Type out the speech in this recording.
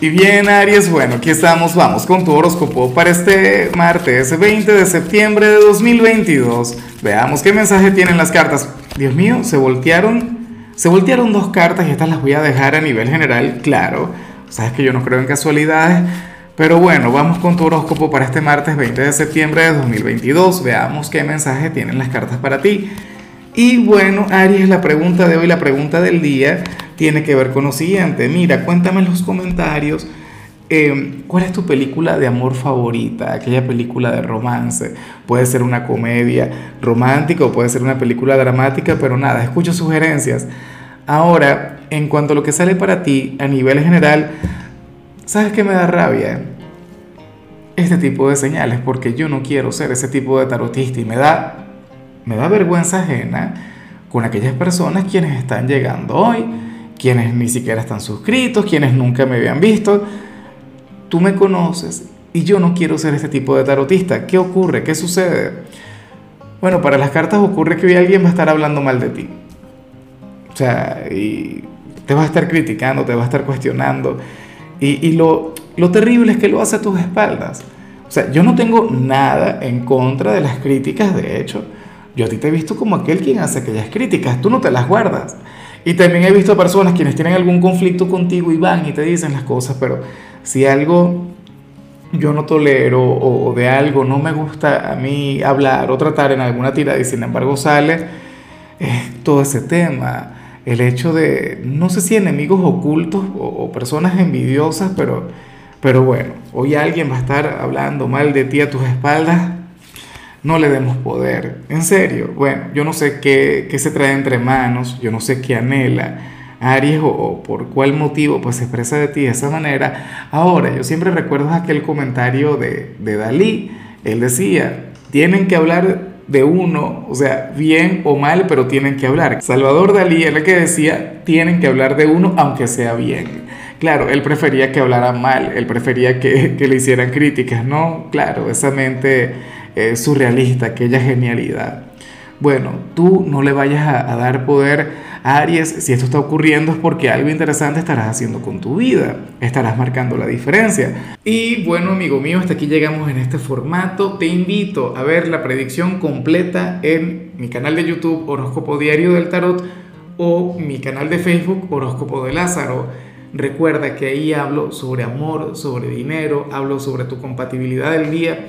Y bien, Aries, bueno, aquí estamos, vamos con tu horóscopo para este martes 20 de septiembre de 2022. Veamos qué mensaje tienen las cartas. Dios mío, se voltearon, se voltearon dos cartas y estas las voy a dejar a nivel general, claro. Sabes que yo no creo en casualidades, pero bueno, vamos con tu horóscopo para este martes 20 de septiembre de 2022. Veamos qué mensaje tienen las cartas para ti. Y bueno, Aries, la pregunta de hoy, la pregunta del día tiene que ver con lo siguiente. Mira, cuéntame en los comentarios eh, cuál es tu película de amor favorita, aquella película de romance. Puede ser una comedia romántica o puede ser una película dramática, pero nada, escucho sugerencias. Ahora, en cuanto a lo que sale para ti a nivel general, ¿sabes qué me da rabia? Este tipo de señales, porque yo no quiero ser ese tipo de tarotista y me da, me da vergüenza ajena con aquellas personas quienes están llegando hoy quienes ni siquiera están suscritos, quienes nunca me habían visto. Tú me conoces y yo no quiero ser este tipo de tarotista. ¿Qué ocurre? ¿Qué sucede? Bueno, para las cartas ocurre que hoy alguien va a estar hablando mal de ti. O sea, y te va a estar criticando, te va a estar cuestionando. Y, y lo, lo terrible es que lo hace a tus espaldas. O sea, yo no tengo nada en contra de las críticas, de hecho. Yo a ti te he visto como aquel quien hace aquellas críticas, tú no te las guardas. Y también he visto personas quienes tienen algún conflicto contigo y van y te dicen las cosas, pero si algo yo no tolero o, de algo no me gusta a mí hablar o tratar en alguna tirada y sin embargo sale, es todo ese tema. El hecho de, no sé si enemigos ocultos o, o personas envidiosas, pero, pero bueno, hoy alguien va a estar hablando mal de ti a tus espaldas no le demos poder. En serio, bueno, yo no sé qué, se trae entre manos, yo no sé qué anhela. Aries o, por cuál motivo pues se expresa de ti de esa manera. Ahora, yo siempre recuerdo aquel comentario de, de Dalí. Él decía, tienen que hablar de uno, o sea, bien o mal, pero tienen que hablar. Salvador Dalí era el que decía, tienen que hablar de uno aunque sea bien. Claro, él prefería que hablara mal, él prefería que, que le hicieran críticas, ¿no? Claro, esa mente eh, surrealista, aquella genialidad. Bueno, tú no le vayas a, dar poder a Aries. Si esto está ocurriendo es porque algo interesante estarás haciendo con tu vida. Estarás marcando la diferencia. Y bueno, amigo mío, hasta aquí llegamos en este formato. Te invito a ver la predicción completa en mi canal de YouTube Horóscopo Diario del Tarot o mi canal de Facebook Horóscopo de Lázaro. Recuerda que ahí hablo sobre amor, sobre dinero, hablo sobre tu compatibilidad del día